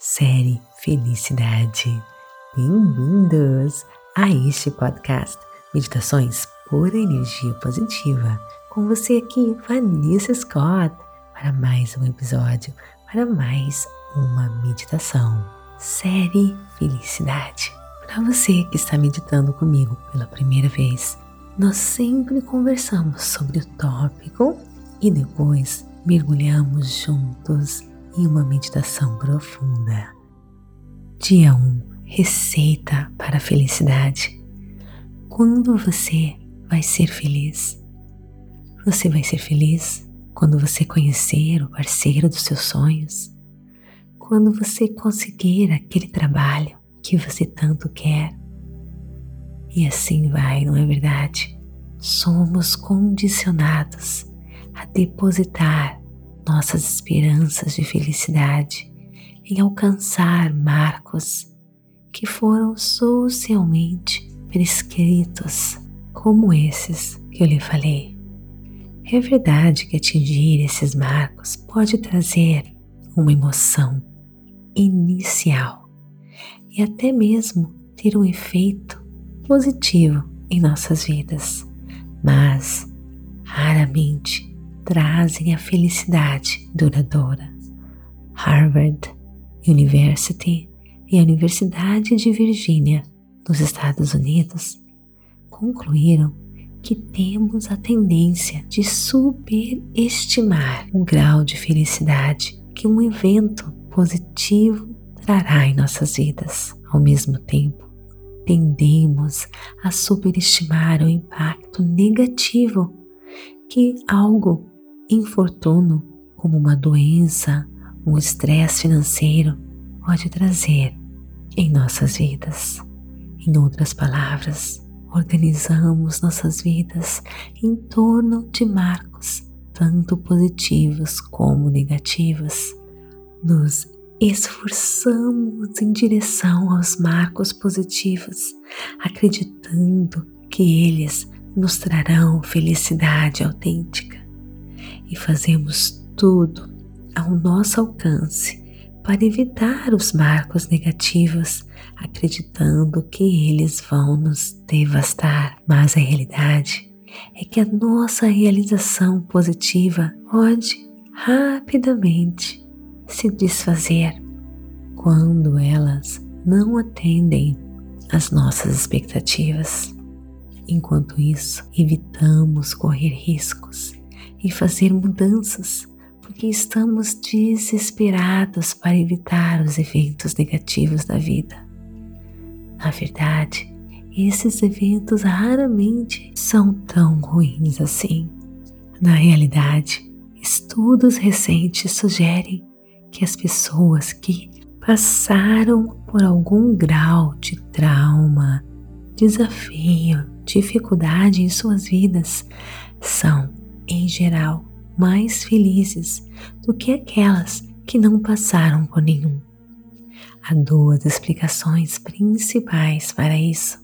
série Felicidade. Bem-vindos a este podcast Meditações Pura Energia Positiva. Com você aqui, Vanessa Scott, para mais um episódio, para mais uma meditação. Série Felicidade. Para você que está meditando comigo pela primeira vez, nós sempre conversamos sobre o tópico e depois mergulhamos juntos em uma meditação profunda. Dia 1 Receita para a felicidade. Quando você vai ser feliz? Você vai ser feliz quando você conhecer o parceiro dos seus sonhos, quando você conseguir aquele trabalho que você tanto quer. E assim vai, não é verdade? Somos condicionados a depositar nossas esperanças de felicidade em alcançar marcos que foram socialmente prescritos, como esses que eu lhe falei. É verdade que atingir esses marcos pode trazer uma emoção inicial e até mesmo ter um efeito positivo em nossas vidas, mas raramente trazem a felicidade duradoura. Harvard University e a Universidade de Virgínia, nos Estados Unidos, concluíram que temos a tendência de superestimar o grau de felicidade que um evento positivo trará em nossas vidas. Ao mesmo tempo, tendemos a superestimar o impacto negativo que algo infortuno, como uma doença, um estresse financeiro, pode trazer em nossas vidas. Em outras palavras, organizamos nossas vidas em torno de marcos, tanto positivos como negativos. Nos esforçamos em direção aos marcos positivos, acreditando que eles nos trarão felicidade autêntica e fazemos tudo ao nosso alcance para evitar os marcos negativos, acreditando que eles vão nos devastar. Mas a realidade é que a nossa realização positiva pode rapidamente se desfazer quando elas não atendem às nossas expectativas. Enquanto isso, evitamos correr riscos e fazer mudanças, porque estamos desesperados para evitar os eventos negativos da vida. Na verdade, esses eventos raramente são tão ruins assim. Na realidade, estudos recentes sugerem que as pessoas que passaram por algum grau de trauma, desafio, dificuldade em suas vidas são em geral, mais felizes do que aquelas que não passaram por nenhum. Há duas explicações principais para isso.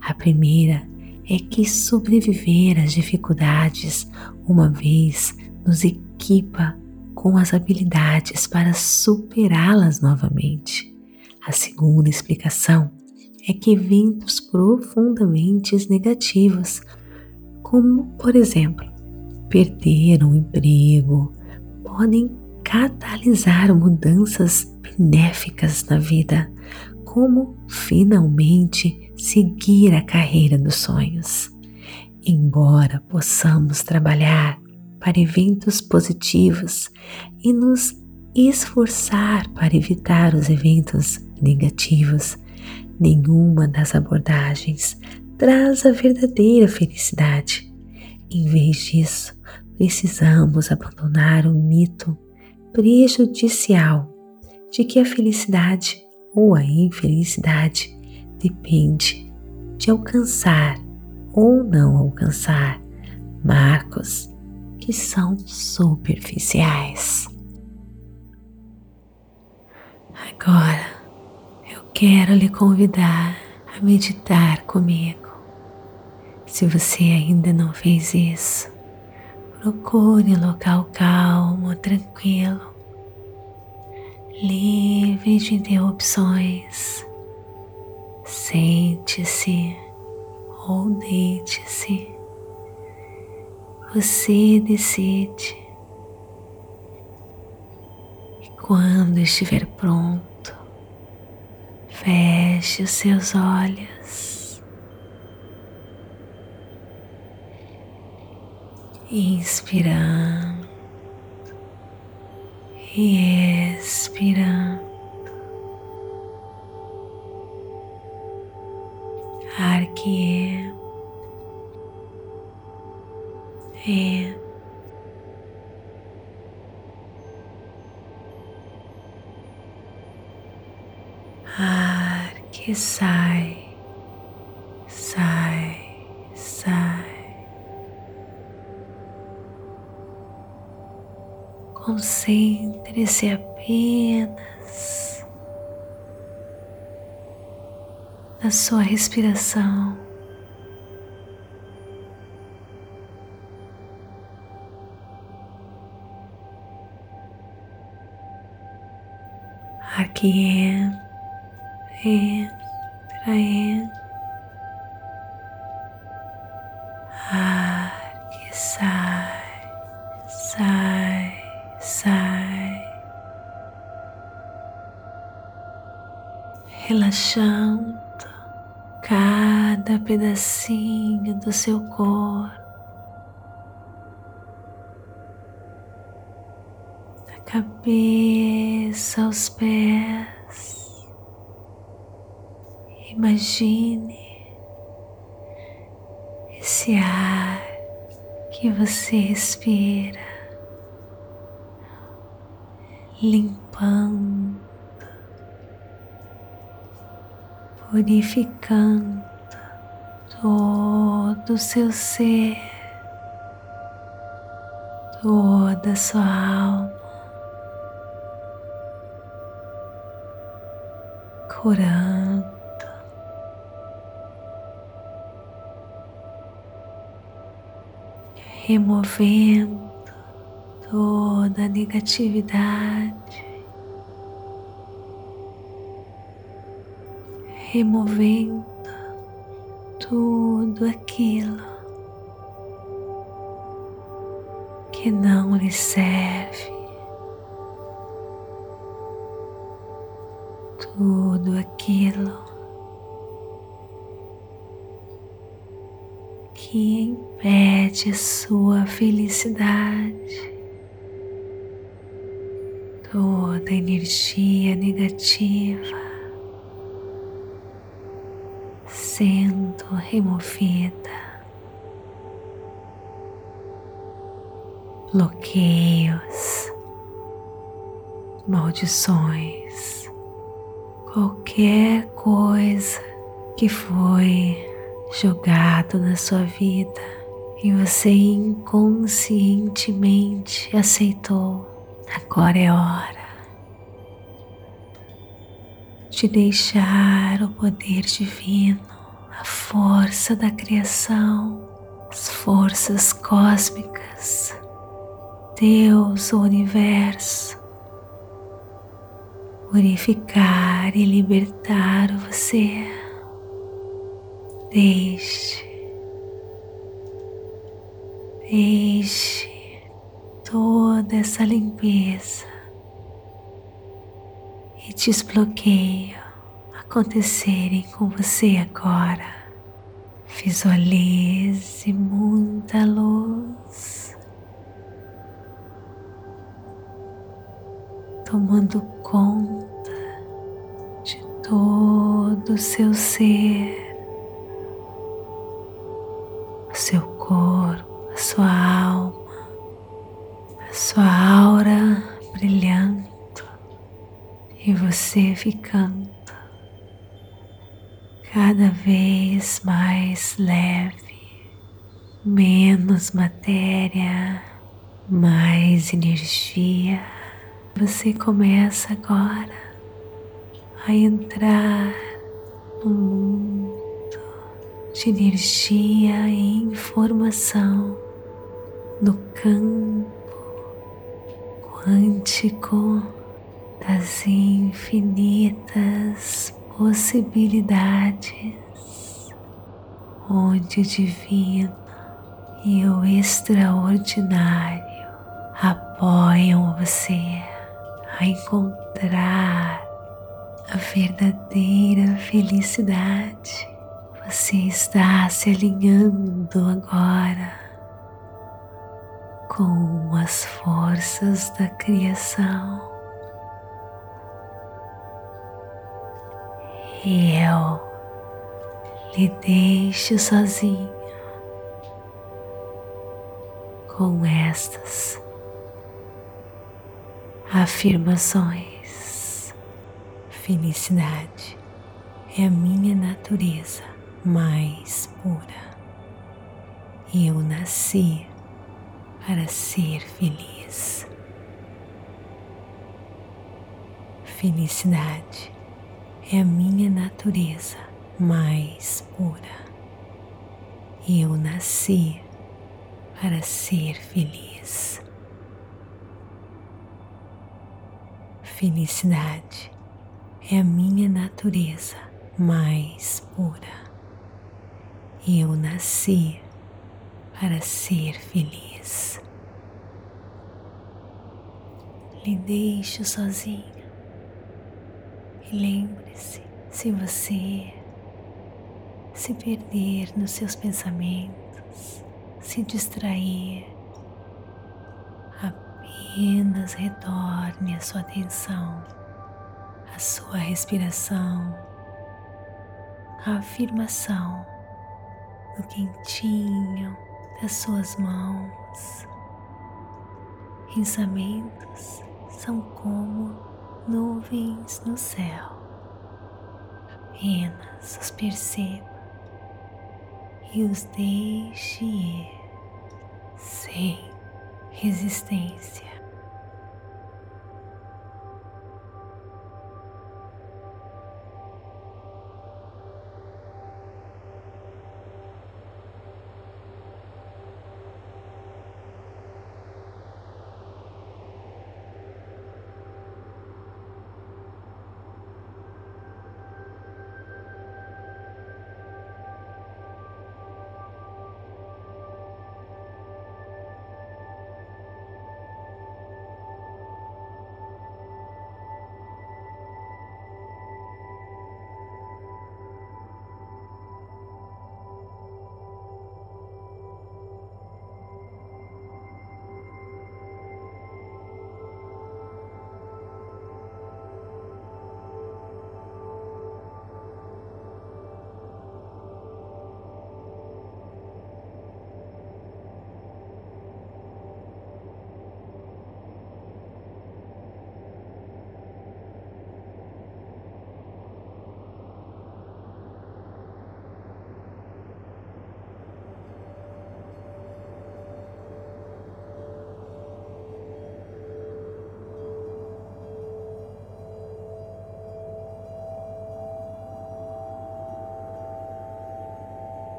A primeira é que sobreviver às dificuldades uma vez nos equipa com as habilidades para superá-las novamente. A segunda explicação é que eventos profundamente negativos, como por exemplo perder um emprego, podem catalisar mudanças benéficas na vida, como finalmente seguir a carreira dos sonhos. Embora possamos trabalhar para eventos positivos e nos esforçar para evitar os eventos negativos, nenhuma das abordagens traz a verdadeira felicidade. Em vez disso, precisamos abandonar o mito prejudicial de que a felicidade ou a infelicidade depende de alcançar ou não alcançar marcos que são superficiais. Agora eu quero lhe convidar a meditar comigo. Se você ainda não fez isso, Procure local calmo, tranquilo. livre de interrupções. Sente-se ou deite-se. Você decide. E quando estiver pronto, feche os seus olhos. Inspirando e expirando. Ar que é, é. Ar que sai, Concentre-se apenas na sua respiração. Que entra, entra, entra. Pedacinho do seu corpo, da cabeça aos pés. Imagine esse ar que você respira limpando, purificando todo o seu ser, toda a sua alma, curando. Removendo toda a negatividade, removendo tudo aquilo que não lhe serve, tudo aquilo que impede sua felicidade. Toda energia negativa sendo removida, bloqueios, maldições, qualquer coisa que foi jogado na sua vida e você inconscientemente aceitou Agora é hora de deixar o poder divino, a força da criação, as forças cósmicas, Deus, o universo, purificar e libertar você. Deixe, deixe toda essa limpeza e desbloqueio acontecerem com você agora. Visualize muita luz. Tomando conta de todo o seu ser, o seu corpo, a sua alma sua aura brilhando. E você ficando cada vez mais leve, menos matéria, mais energia. Você começa agora a entrar no mundo de energia e informação no campo quântico da as infinitas possibilidades onde o divino e o extraordinário apoiam você a encontrar a verdadeira felicidade. Você está se alinhando agora com as forças da criação. E eu lhe deixo sozinho com estas afirmações. Felicidade é a minha natureza mais pura. Eu nasci para ser feliz. Felicidade é a minha natureza mais pura. Eu nasci para ser feliz. Felicidade é a minha natureza mais pura. Eu nasci para ser feliz. Lhe deixo sozinho e lembre-se: se você se perder nos seus pensamentos, se distrair, apenas retorne a sua atenção à sua respiração, à afirmação do quentinho das suas mãos. Pensamentos são como nuvens no céu. Apenas os perceba e os deixe ir sem resistência.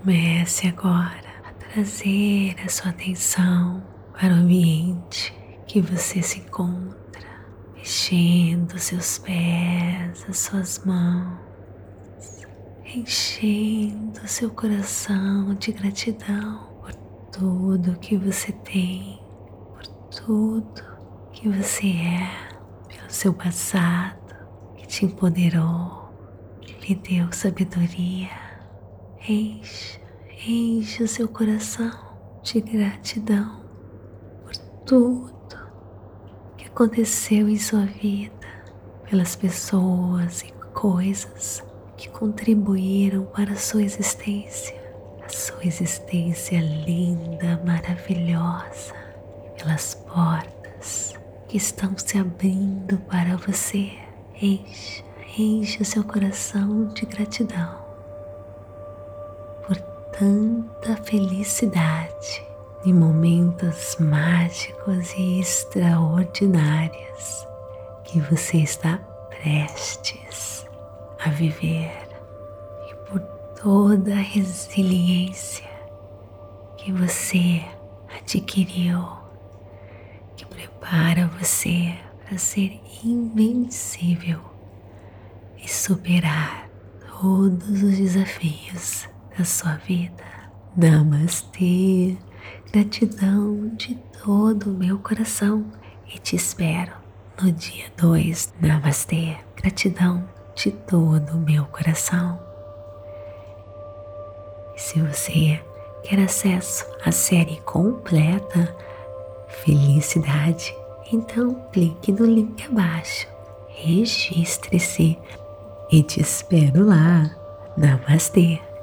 Comece agora a trazer a sua atenção para o ambiente que você se encontra, mexendo seus pés, as suas mãos, enchendo seu coração de gratidão por tudo que você tem, por tudo que você é, pelo seu passado que te empoderou, que lhe deu sabedoria Encha, encha seu coração de gratidão por tudo que aconteceu em sua vida, pelas pessoas e coisas que contribuíram para a sua existência, a sua existência linda, maravilhosa, pelas portas que estão se abrindo para você. Encha, encha seu coração de gratidão tanta felicidade em momentos mágicos e extraordinários que você está prestes a viver. E por toda a resiliência que você adquiriu, que prepara você para ser invencível e superar todos os desafios da sua vida. Namastê, gratidão de todo o meu coração e te espero no dia 2. Namastê, gratidão de todo o meu coração. E se você quer acesso à série completa, felicidade, então clique no link abaixo, registre-se e te espero lá. Namastê.